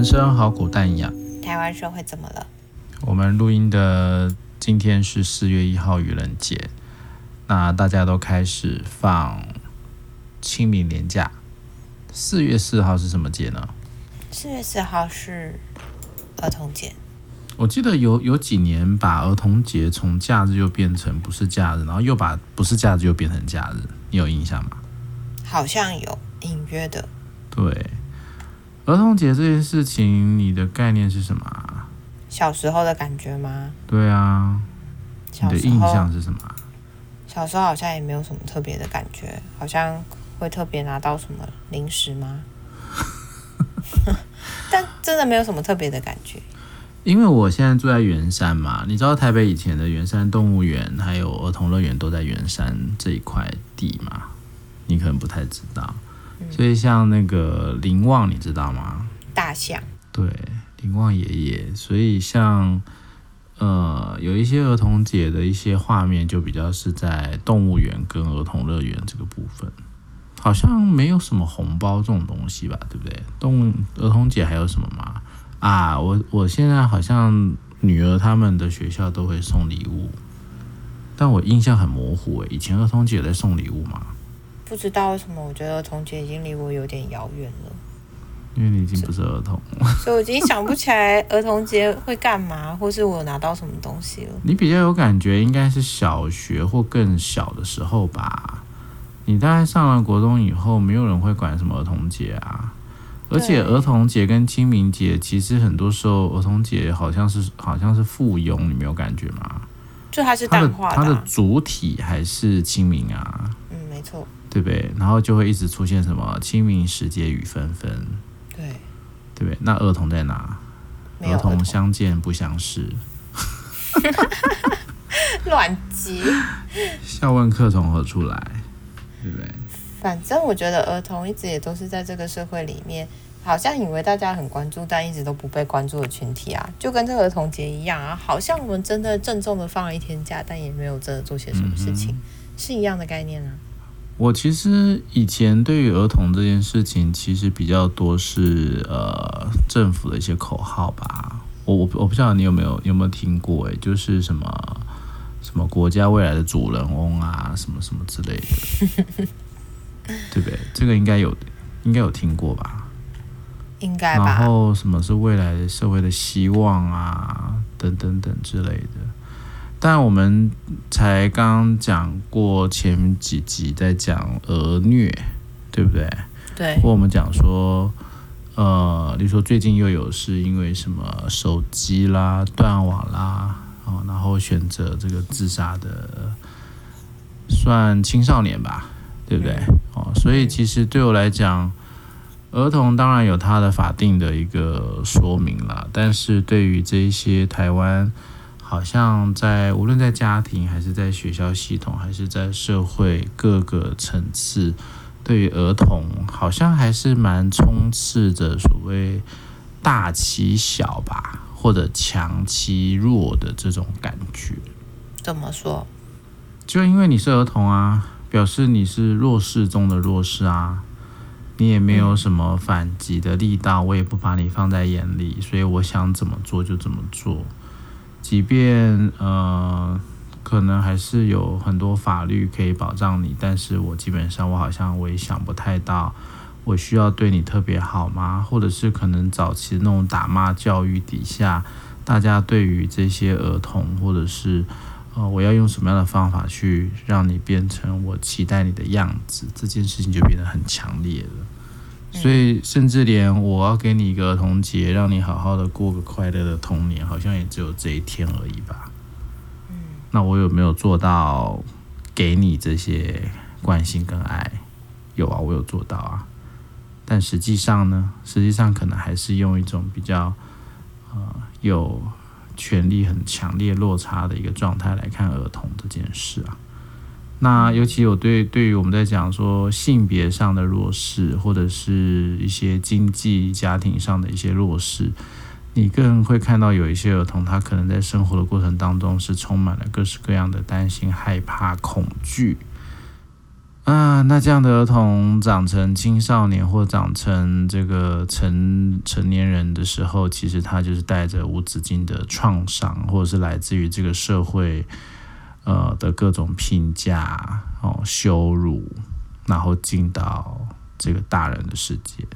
人生好苦，淡一样。台湾社会怎么了？我们录音的今天是四月一号，愚人节。那大家都开始放清明年假。四月四号是什么节呢？四月四号是儿童节。我记得有有几年把儿童节从假日又变成不是假日，然后又把不是假日又变成假日，你有印象吗？好像有隐约的。对，儿童节这件事情，你的概念是什么？啊小时候的感觉吗？对啊，你的印象是什么？小时候好像也没有什么特别的感觉，好像会特别拿到什么零食吗？但真的没有什么特别的感觉。因为我现在住在圆山嘛，你知道台北以前的圆山动物园还有儿童乐园都在圆山这一块地吗？你可能不太知道。所以像那个林旺，你知道吗？大象。对，林旺爷爷。所以像呃，有一些儿童节的一些画面，就比较是在动物园跟儿童乐园这个部分，好像没有什么红包这种东西吧，对不对？动物儿童节还有什么吗？啊，我我现在好像女儿他们的学校都会送礼物，但我印象很模糊诶，以前儿童节在送礼物吗？不知道为什么，我觉得儿童节已经离我有点遥远了。因为你已经不是儿童了，所以我已经想不起来儿童节会干嘛，或是我拿到什么东西了。你比较有感觉，应该是小学或更小的时候吧？你大概上了国中以后，没有人会管什么儿童节啊。而且儿童节跟清明节，其实很多时候儿童节好像是好像是附庸，你没有感觉吗？就它是淡化的啊，它的，它的主体还是清明啊。嗯，没错。对不对？然后就会一直出现什么清明时节雨纷纷，对，对不对？那儿童在哪？儿童，相见不相识，乱接。笑问客从何处来，对不对？反正我觉得儿童一直也都是在这个社会里面，好像以为大家很关注，但一直都不被关注的群体啊，就跟这个儿童节一样啊，好像我们真的郑重的放了一天假，但也没有真的做些什么事情，嗯、是一样的概念啊。我其实以前对于儿童这件事情，其实比较多是呃政府的一些口号吧。我我我不知道你有没有有没有听过诶，就是什么什么国家未来的主人翁啊，什么什么之类的，对不对？这个应该有应该有听过吧？应该吧。然后什么是未来的社会的希望啊，等等等之类的。但我们才刚讲过前几集在讲儿虐，对不对？对。或我们讲说，呃，比如说最近又有是因为什么手机啦、断网啦，哦，然后选择这个自杀的，算青少年吧，对不对？哦，所以其实对我来讲，儿童当然有他的法定的一个说明啦，但是对于这一些台湾。好像在无论在家庭还是在学校系统，还是在社会各个层次，对于儿童好像还是蛮充斥着所谓大欺小吧，或者强欺弱的这种感觉。怎么说？就因为你是儿童啊，表示你是弱势中的弱势啊，你也没有什么反击的力道，我也不把你放在眼里，所以我想怎么做就怎么做。即便呃，可能还是有很多法律可以保障你，但是我基本上我好像我也想不太到，我需要对你特别好吗？或者是可能早期那种打骂教育底下，大家对于这些儿童，或者是呃，我要用什么样的方法去让你变成我期待你的样子，这件事情就变得很强烈了。所以，甚至连我要给你一个儿童节，让你好好的过个快乐的童年，好像也只有这一天而已吧。嗯，那我有没有做到给你这些关心跟爱？有啊，我有做到啊。但实际上呢，实际上可能还是用一种比较呃有权力很强烈落差的一个状态来看儿童这件事啊。那尤其有对对于我们在讲说性别上的弱势，或者是一些经济家庭上的一些弱势，你更会看到有一些儿童，他可能在生活的过程当中是充满了各式各样的担心、害怕、恐惧。啊，那这样的儿童长成青少年或长成这个成成年人的时候，其实他就是带着无止境的创伤，或者是来自于这个社会呃的各种评价哦、羞辱，然后进到这个大人的世界。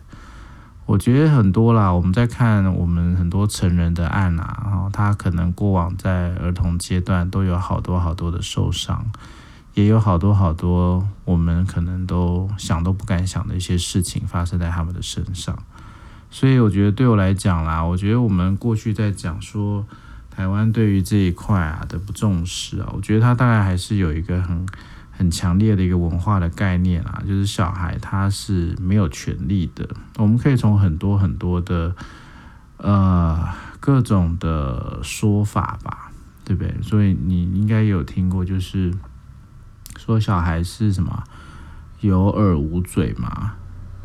我觉得很多啦，我们在看我们很多成人的案啊，然后他可能过往在儿童阶段都有好多好多的受伤。也有好多好多我们可能都想都不敢想的一些事情发生在他们的身上，所以我觉得对我来讲啦，我觉得我们过去在讲说台湾对于这一块啊的不重视啊，我觉得他大概还是有一个很很强烈的一个文化的概念啊，就是小孩他是没有权利的。我们可以从很多很多的呃各种的说法吧，对不对？所以你应该有听过，就是。说小孩是什么有耳无嘴嘛，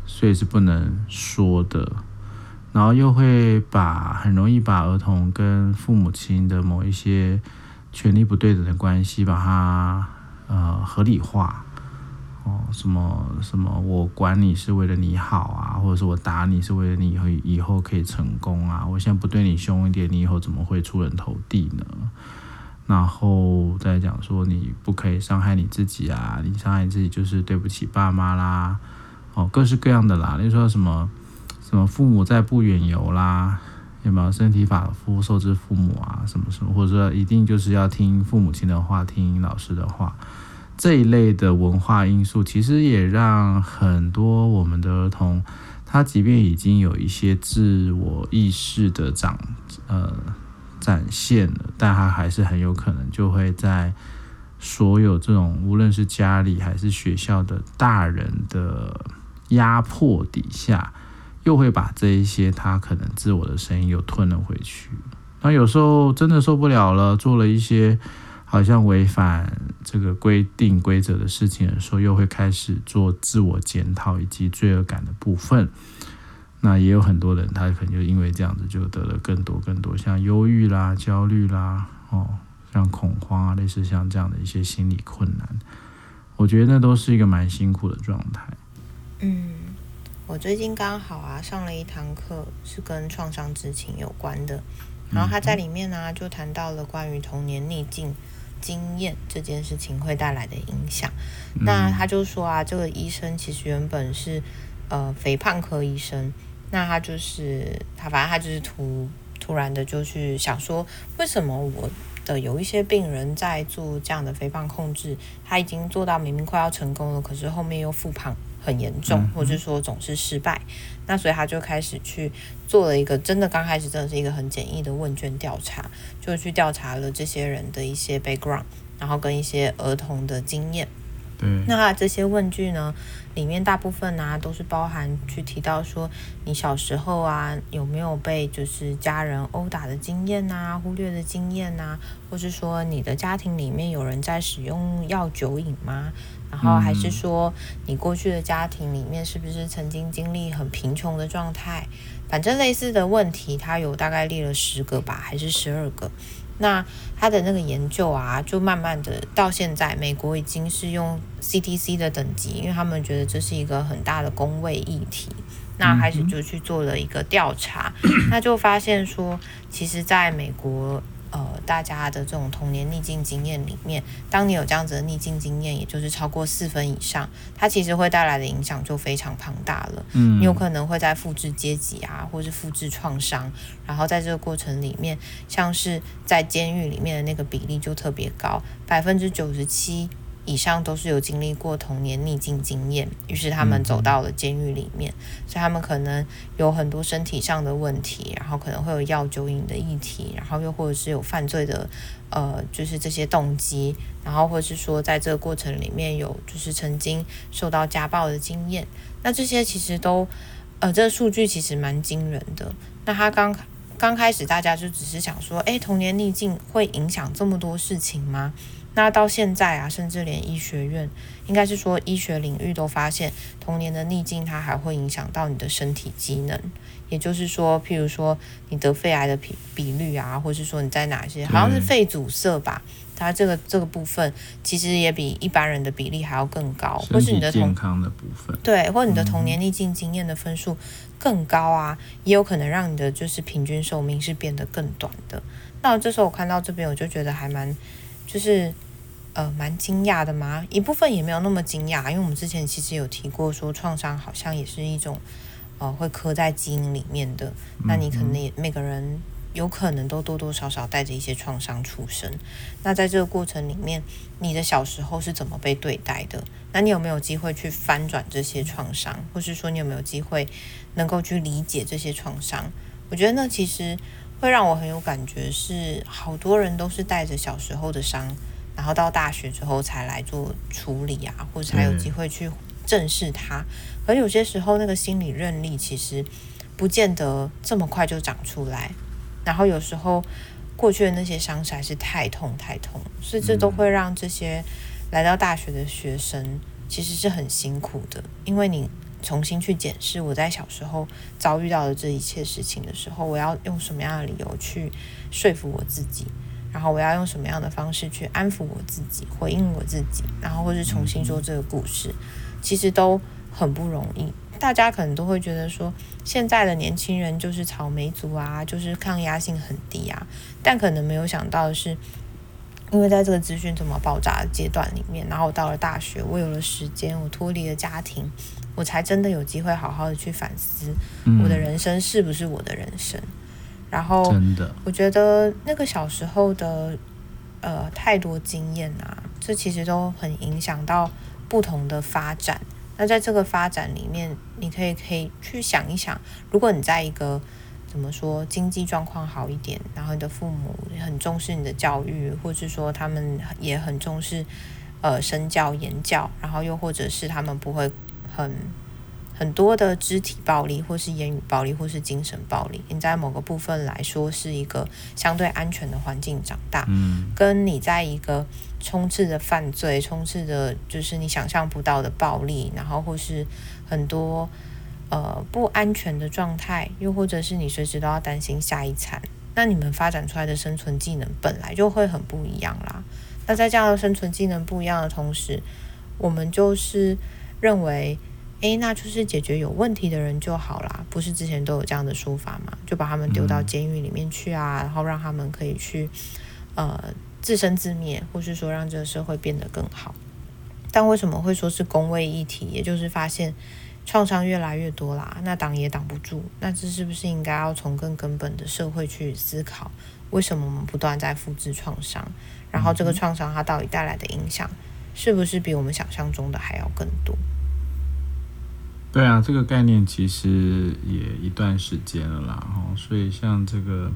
所以是不能说的，然后又会把很容易把儿童跟父母亲的某一些权力不对等的关系，把它呃合理化哦，什么什么我管你是为了你好啊，或者是我打你是为了你以后以后可以成功啊，我现在不对你凶一点，你以后怎么会出人头地呢？然后再讲说，你不可以伤害你自己啊！你伤害你自己就是对不起爸妈啦，哦，各式各样的啦。你说什么什么父母在不远游啦，有没有身体发肤受之父母啊？什么什么，或者说一定就是要听父母亲的话，听老师的话，这一类的文化因素，其实也让很多我们的儿童，他即便已经有一些自我意识的长，呃。展现了，但他还是很有可能就会在所有这种无论是家里还是学校的大人的压迫底下，又会把这一些他可能自我的声音又吞了回去。那有时候真的受不了了，做了一些好像违反这个规定规则的事情的时候，又会开始做自我检讨以及罪恶感的部分。那也有很多人，他可能就因为这样子，就得了更多更多，像忧郁啦、焦虑啦，哦，像恐慌啊，类似像这样的一些心理困难，我觉得那都是一个蛮辛苦的状态。嗯，我最近刚好啊上了一堂课，是跟创伤知情有关的，然后他在里面呢、啊、就谈到了关于童年逆境经验这件事情会带来的影响。那他就说啊，这个医生其实原本是呃肥胖科医生。那他就是他，反正他就是突突然的就去想说，为什么我的有一些病人在做这样的肥胖控制，他已经做到明明快要成功了，可是后面又复胖很严重，或者说总是失败。那所以他就开始去做了一个真的刚开始真的是一个很简易的问卷调查，就去调查了这些人的一些 background，然后跟一些儿童的经验。嗯，那这些问句呢，里面大部分啊都是包含去提到说，你小时候啊有没有被就是家人殴打的经验啊，忽略的经验啊，或是说你的家庭里面有人在使用药酒瘾吗？然后还是说你过去的家庭里面是不是曾经经历很贫穷的状态？反正类似的问题，他有大概列了十个吧，还是十二个？那他的那个研究啊，就慢慢的到现在，美国已经是用 CTC 的等级，因为他们觉得这是一个很大的公卫议题，那开始就去做了一个调查，那就发现说，其实在美国。呃，大家的这种童年逆境经验里面，当你有这样子的逆境经验，也就是超过四分以上，它其实会带来的影响就非常庞大了。嗯，你有可能会在复制阶级啊，或是复制创伤，然后在这个过程里面，像是在监狱里面的那个比例就特别高，百分之九十七。以上都是有经历过童年逆境经验，于是他们走到了监狱里面，所以他们可能有很多身体上的问题，然后可能会有药酒瘾的议题，然后又或者是有犯罪的，呃，就是这些动机，然后或者是说在这个过程里面有就是曾经受到家暴的经验，那这些其实都，呃，这个数据其实蛮惊人的。那他刚刚开始大家就只是想说，诶，童年逆境会影响这么多事情吗？那到现在啊，甚至连医学院，应该是说医学领域都发现，童年的逆境它还会影响到你的身体机能。也就是说，譬如说你得肺癌的比比率啊，或是说你在哪些，好像是肺阻塞吧，它这个这个部分其实也比一般人的比例还要更高，或是你的健康的部分，对，或者你的童年逆境经验的分数更高啊，嗯、也有可能让你的就是平均寿命是变得更短的。那这时候我看到这边，我就觉得还蛮就是。呃，蛮惊讶的嘛，一部分也没有那么惊讶，因为我们之前其实有提过，说创伤好像也是一种，呃，会刻在基因里面的。那你可能也每个人有可能都多多少少带着一些创伤出生。那在这个过程里面，你的小时候是怎么被对待的？那你有没有机会去翻转这些创伤，或是说你有没有机会能够去理解这些创伤？我觉得那其实会让我很有感觉，是好多人都是带着小时候的伤。然后到大学之后才来做处理啊，或者才有机会去正视它。可有些时候，那个心理韧力其实不见得这么快就长出来。然后有时候过去的那些伤势还是太痛太痛，所以这都会让这些来到大学的学生其实是很辛苦的。因为你重新去检视我在小时候遭遇到的这一切事情的时候，我要用什么样的理由去说服我自己？然后我要用什么样的方式去安抚我自己，回应我自己，然后或是重新说这个故事，其实都很不容易。大家可能都会觉得说，现在的年轻人就是草莓族啊，就是抗压性很低啊。但可能没有想到的是，因为在这个资讯这么爆炸的阶段里面，然后我到了大学，我有了时间，我脱离了家庭，我才真的有机会好好的去反思，我的人生是不是我的人生。然后，真的我觉得那个小时候的呃太多经验啊，这其实都很影响到不同的发展。那在这个发展里面，你可以可以去想一想，如果你在一个怎么说经济状况好一点，然后你的父母很重视你的教育，或是说他们也很重视呃身教言教，然后又或者是他们不会很。很多的肢体暴力，或是言语暴力，或是精神暴力，你在某个部分来说是一个相对安全的环境长大，嗯，跟你在一个充斥着犯罪、充斥着就是你想象不到的暴力，然后或是很多呃不安全的状态，又或者是你随时都要担心下一餐，那你们发展出来的生存技能本来就会很不一样啦。那在这样的生存技能不一样的同时，我们就是认为。诶，那就是解决有问题的人就好啦，不是之前都有这样的说法嘛？就把他们丢到监狱里面去啊，然后让他们可以去呃自生自灭，或是说让这个社会变得更好。但为什么会说是公卫议题？也就是发现创伤越来越多啦，那挡也挡不住。那这是不是应该要从更根本的社会去思考，为什么我们不断在复制创伤？然后这个创伤它到底带来的影响，是不是比我们想象中的还要更多？对啊，这个概念其实也一段时间了啦，哈，所以像这个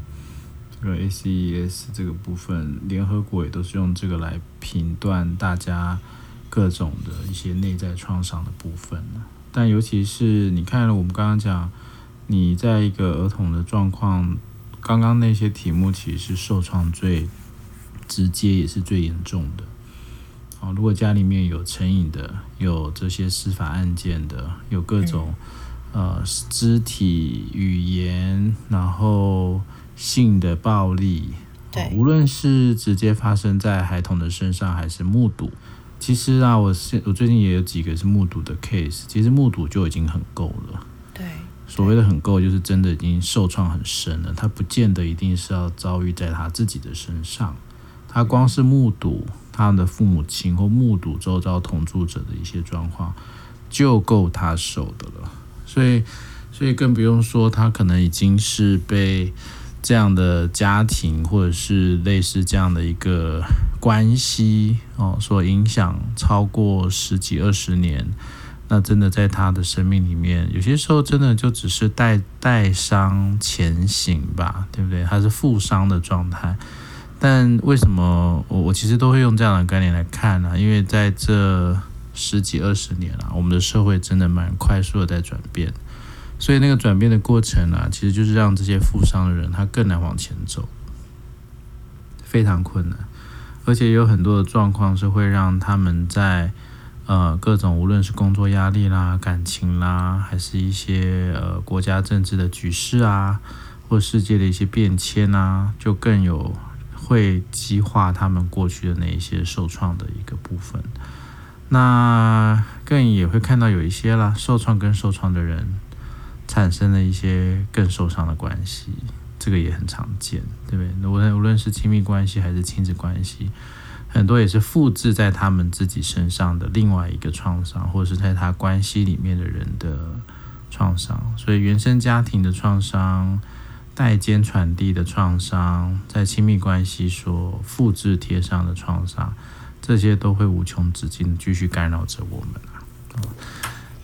这个 ACEs 这个部分，联合国也都是用这个来评断大家各种的一些内在创伤的部分。但尤其是你看了我们刚刚讲，你在一个儿童的状况，刚刚那些题目其实是受创最直接也是最严重的。如果家里面有成瘾的，有这些司法案件的，有各种、嗯、呃肢体语言，然后性的暴力，对，无论是直接发生在孩童的身上，还是目睹，其实啊，我是我最近也有几个是目睹的 case，其实目睹就已经很够了。对，所谓的很够，就是真的已经受创很深了，他不见得一定是要遭遇在他自己的身上，他光是目睹。他的父母亲或目睹周遭同住者的一些状况，就够他受的了。所以，所以更不用说他可能已经是被这样的家庭或者是类似这样的一个关系哦所影响超过十几二十年。那真的在他的生命里面，有些时候真的就只是带带伤前行吧，对不对？他是负伤的状态。但为什么我我其实都会用这样的概念来看呢？因为在这十几二十年啊，我们的社会真的蛮快速的在转变，所以那个转变的过程啊，其实就是让这些负伤的人他更难往前走，非常困难，而且有很多的状况是会让他们在呃各种无论是工作压力啦、感情啦，还是一些呃国家政治的局势啊，或世界的一些变迁啊，就更有。会激化他们过去的那一些受创的一个部分。那更也会看到有一些啦，受创跟受创的人产生了一些更受伤的关系，这个也很常见，对不对？无论无论是亲密关系还是亲子关系，很多也是复制在他们自己身上的另外一个创伤，或者是在他关系里面的人的创伤。所以原生家庭的创伤、代间传递的创伤，在亲密关系所复制贴上的创伤。这些都会无穷止境的继续干扰着我们啊。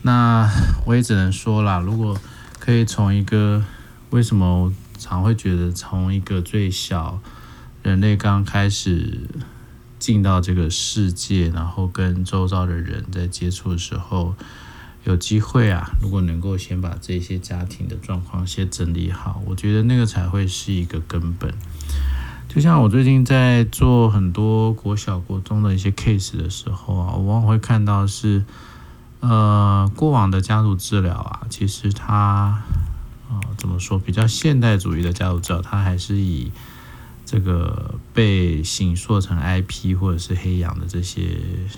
那我也只能说啦，如果可以从一个为什么常会觉得从一个最小人类刚开始进到这个世界，然后跟周遭的人在接触的时候，有机会啊，如果能够先把这些家庭的状况先整理好，我觉得那个才会是一个根本。就像我最近在做很多国小、国中的一些 case 的时候啊，我往往会看到是，呃，过往的家族治疗啊，其实它，啊、呃，怎么说，比较现代主义的家族治疗，它还是以这个被形塑成 IP 或者是黑羊的这些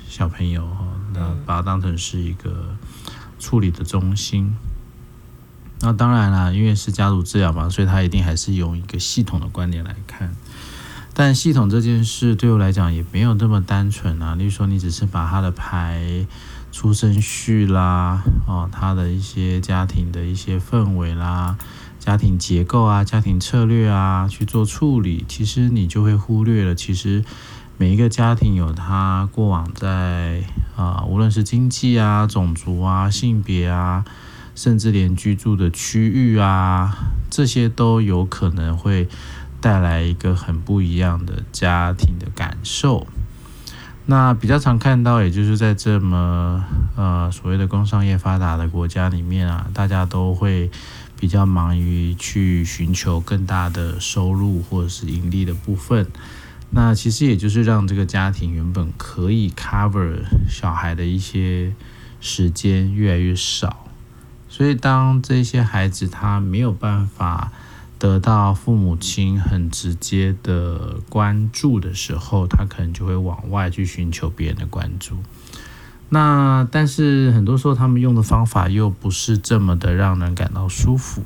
小朋友哈，那把它当成是一个处理的中心。那当然啦，因为是家族治疗嘛，所以他一定还是用一个系统的观点来看。但系统这件事对我来讲也没有那么单纯啊。例如说，你只是把他的牌、出生序啦，哦，他的一些家庭的一些氛围啦、家庭结构啊、家庭策略啊去做处理，其实你就会忽略了，其实每一个家庭有他过往在啊，无论是经济啊、种族啊、性别啊。甚至连居住的区域啊，这些都有可能会带来一个很不一样的家庭的感受。那比较常看到，也就是在这么呃所谓的工商业发达的国家里面啊，大家都会比较忙于去寻求更大的收入或者是盈利的部分。那其实也就是让这个家庭原本可以 cover 小孩的一些时间越来越少。所以，当这些孩子他没有办法得到父母亲很直接的关注的时候，他可能就会往外去寻求别人的关注。那但是很多时候，他们用的方法又不是这么的让人感到舒服，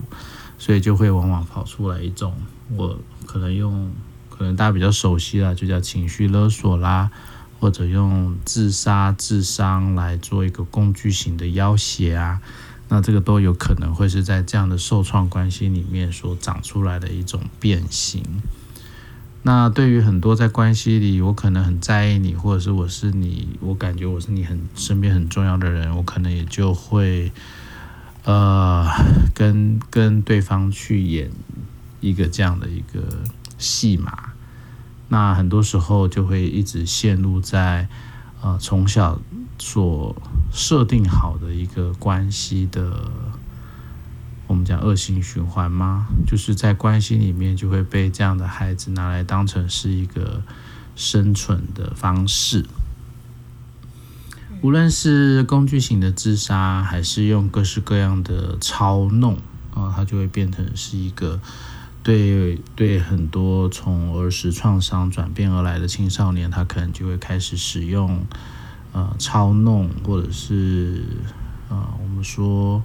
所以就会往往跑出来一种，我可能用，可能大家比较熟悉啦，就叫情绪勒索啦，或者用自杀、自伤来做一个工具型的要挟啊。那这个都有可能会是在这样的受创关系里面所长出来的一种变形。那对于很多在关系里，我可能很在意你，或者是我是你，我感觉我是你很身边很重要的人，我可能也就会呃跟跟对方去演一个这样的一个戏码。那很多时候就会一直陷入在呃从小。所设定好的一个关系的，我们讲恶性循环吗？就是在关系里面就会被这样的孩子拿来当成是一个生存的方式，无论是工具型的自杀，还是用各式各样的操弄啊，它就会变成是一个对对很多从儿时创伤转变而来的青少年，他可能就会开始使用。呃，操弄，或者是呃，我们说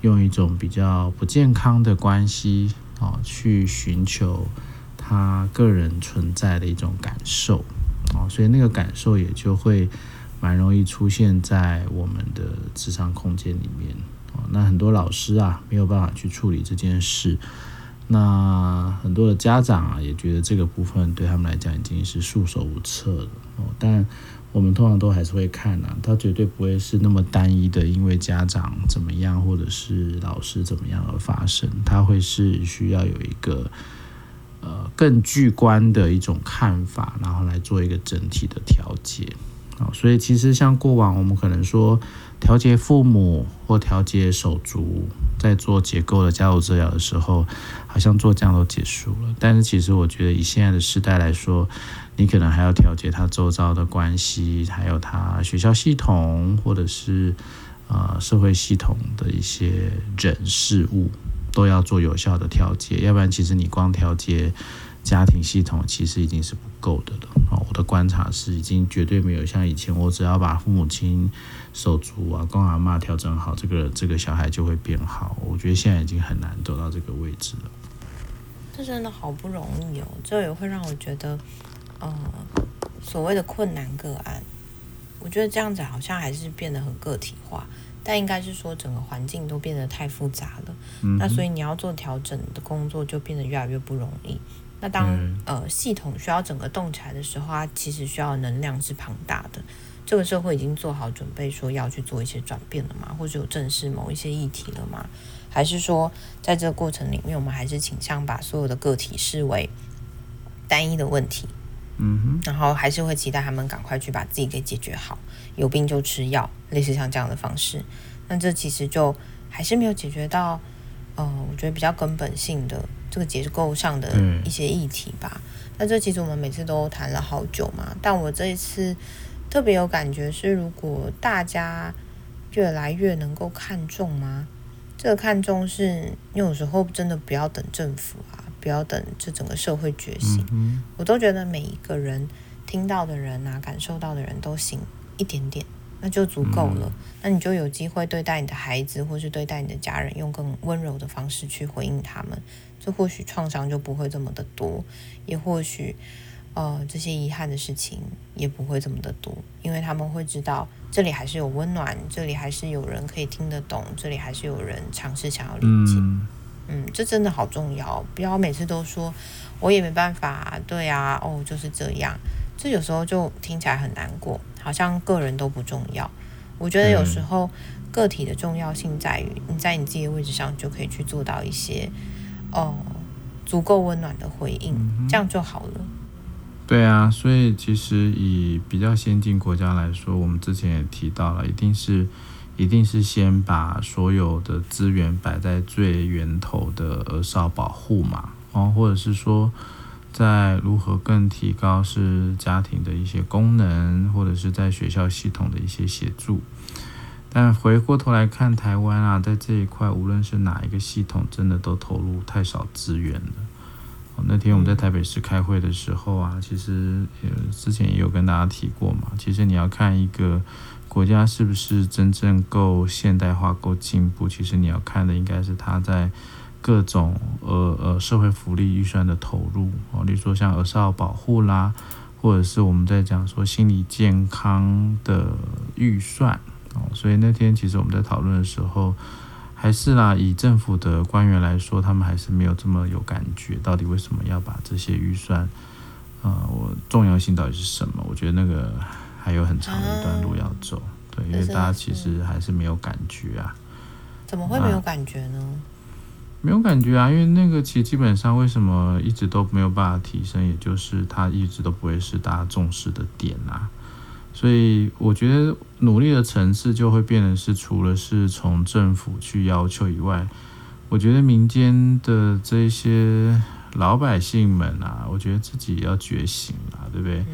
用一种比较不健康的关系啊，去寻求他个人存在的一种感受啊，所以那个感受也就会蛮容易出现在我们的咨商空间里面啊。那很多老师啊，没有办法去处理这件事，那很多的家长啊，也觉得这个部分对他们来讲已经是束手无策了哦，但。我们通常都还是会看啊，它绝对不会是那么单一的，因为家长怎么样，或者是老师怎么样而发生，它会是需要有一个呃更巨观的一种看法，然后来做一个整体的调节啊。所以其实像过往我们可能说调节父母或调节手足，在做结构的家务治疗的时候，好像做这样都结束了。但是其实我觉得以现在的时代来说，你可能还要调节他周遭的关系，还有他学校系统，或者是呃社会系统的一些人事物，都要做有效的调节。要不然，其实你光调节家庭系统其实已经是不够的了。我的观察是，已经绝对没有像以前，我只要把父母亲、手足啊、公阿妈调整好，这个这个小孩就会变好。我觉得现在已经很难走到这个位置了。这真的好不容易哦，这也会让我觉得，呃，所谓的困难个案，我觉得这样子好像还是变得很个体化，但应该是说整个环境都变得太复杂了。嗯、那所以你要做调整的工作就变得越来越不容易。那当、嗯、呃系统需要整个动起来的时候，它其实需要能量是庞大的。这个社会已经做好准备，说要去做一些转变了吗？或者有正视某一些议题了吗？还是说，在这个过程里面，我们还是倾向把所有的个体视为单一的问题？嗯哼，然后还是会期待他们赶快去把自己给解决好，有病就吃药，类似像这样的方式。那这其实就还是没有解决到，呃，我觉得比较根本性的这个结构上的一些议题吧。那这其实我们每次都谈了好久嘛，但我这一次。特别有感觉是，如果大家越来越能够看重吗？这个看重是，你有时候真的不要等政府啊，不要等这整个社会觉醒。嗯、我都觉得每一个人听到的人啊，感受到的人都行一点点，那就足够了。嗯、那你就有机会对待你的孩子，或是对待你的家人，用更温柔的方式去回应他们。这或许创伤就不会这么的多，也或许。呃，这些遗憾的事情也不会这么的多，因为他们会知道这里还是有温暖，这里还是有人可以听得懂，这里还是有人尝试想要理解。嗯，嗯，这真的好重要，不要每次都说我也没办法，对啊，哦，就是这样，这有时候就听起来很难过，好像个人都不重要。我觉得有时候个体的重要性在于你在你自己的位置上就可以去做到一些哦、呃、足够温暖的回应，这样就好了。对啊，所以其实以比较先进国家来说，我们之前也提到了，一定是，一定是先把所有的资源摆在最源头的儿少保护嘛，哦，或者是说，在如何更提高是家庭的一些功能，或者是在学校系统的一些协助。但回过头来看台湾啊，在这一块，无论是哪一个系统，真的都投入太少资源了。那天我们在台北市开会的时候啊，其实呃之前也有跟大家提过嘛。其实你要看一个国家是不是真正够现代化、够进步，其实你要看的应该是它在各种呃呃社会福利预算的投入哦，例如说像儿少保护啦，或者是我们在讲说心理健康的预算哦。所以那天其实我们在讨论的时候。还是啦，以政府的官员来说，他们还是没有这么有感觉。到底为什么要把这些预算，呃，我重要性到底是什么？我觉得那个还有很长的一段路要走。对，因为大家其实还是没有感觉啊。怎么会没有感觉呢？没有感觉啊，因为那个其实基本上为什么一直都没有办法提升，也就是它一直都不会是大家重视的点啊。所以我觉得努力的层次就会变得是，除了是从政府去要求以外，我觉得民间的这些老百姓们啊，我觉得自己也要觉醒啦，对不对？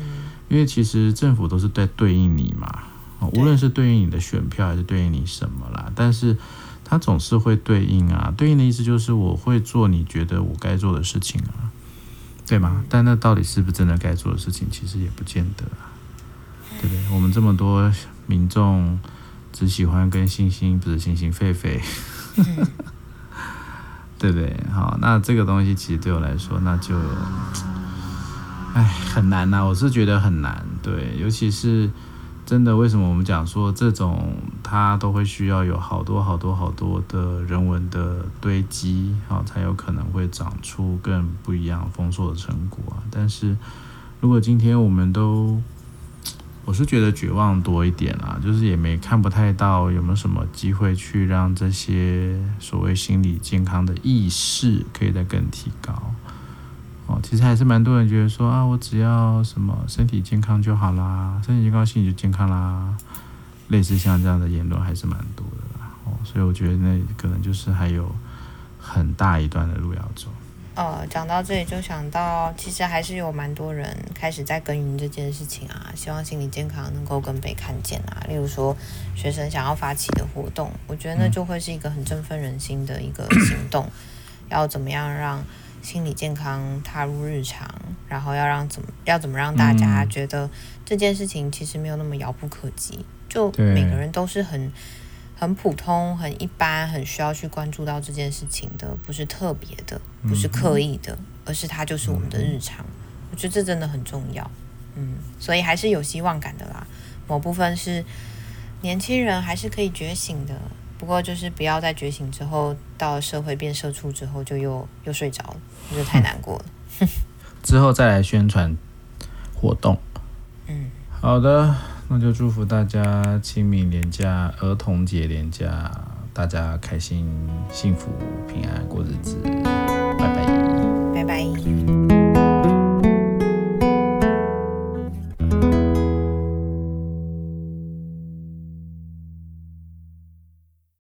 因为其实政府都是在对应你嘛，无论是对应你的选票还是对应你什么啦，但是他总是会对应啊，对应的意思就是我会做你觉得我该做的事情啊，对吗？但那到底是不是真的该做的事情，其实也不见得啊。对不对？我们这么多民众只喜欢跟星星，不是星星狒狒，嗯、对不对？好，那这个东西其实对我来说，那就，哎，很难呐、啊。我是觉得很难，对，尤其是真的，为什么我们讲说这种它都会需要有好多好多好多的人文的堆积，好，才有可能会长出更不一样丰硕的成果啊。但是如果今天我们都我是觉得绝望多一点啦，就是也没看不太到有没有什么机会去让这些所谓心理健康的意识可以再更提高。哦，其实还是蛮多人觉得说啊，我只要什么身体健康就好啦，身体健康心理就健康啦，类似像这样的言论还是蛮多的啦。哦，所以我觉得那可能就是还有很大一段的路要走。呃，讲到这里就想到，其实还是有蛮多人开始在耕耘这件事情啊，希望心理健康能够更被看见啊。例如说，学生想要发起的活动，我觉得那就会是一个很振奋人心的一个行动。要怎么样让心理健康踏入日常，然后要让怎么要怎么让大家觉得这件事情其实没有那么遥不可及，就每个人都是很很普通、很一般、很需要去关注到这件事情的，不是特别的，不是刻意的，而是它就是我们的日常。我觉得这真的很重要，嗯，所以还是有希望感的啦。某部分是年轻人还是可以觉醒的。不过就是不要在觉醒之后，到了社会变社畜之后，就又又睡着了，就太难过了。之后再来宣传活动。嗯，好的，那就祝福大家清明年假、儿童节年假，大家开心、幸福、平安过日子。拜拜，拜拜。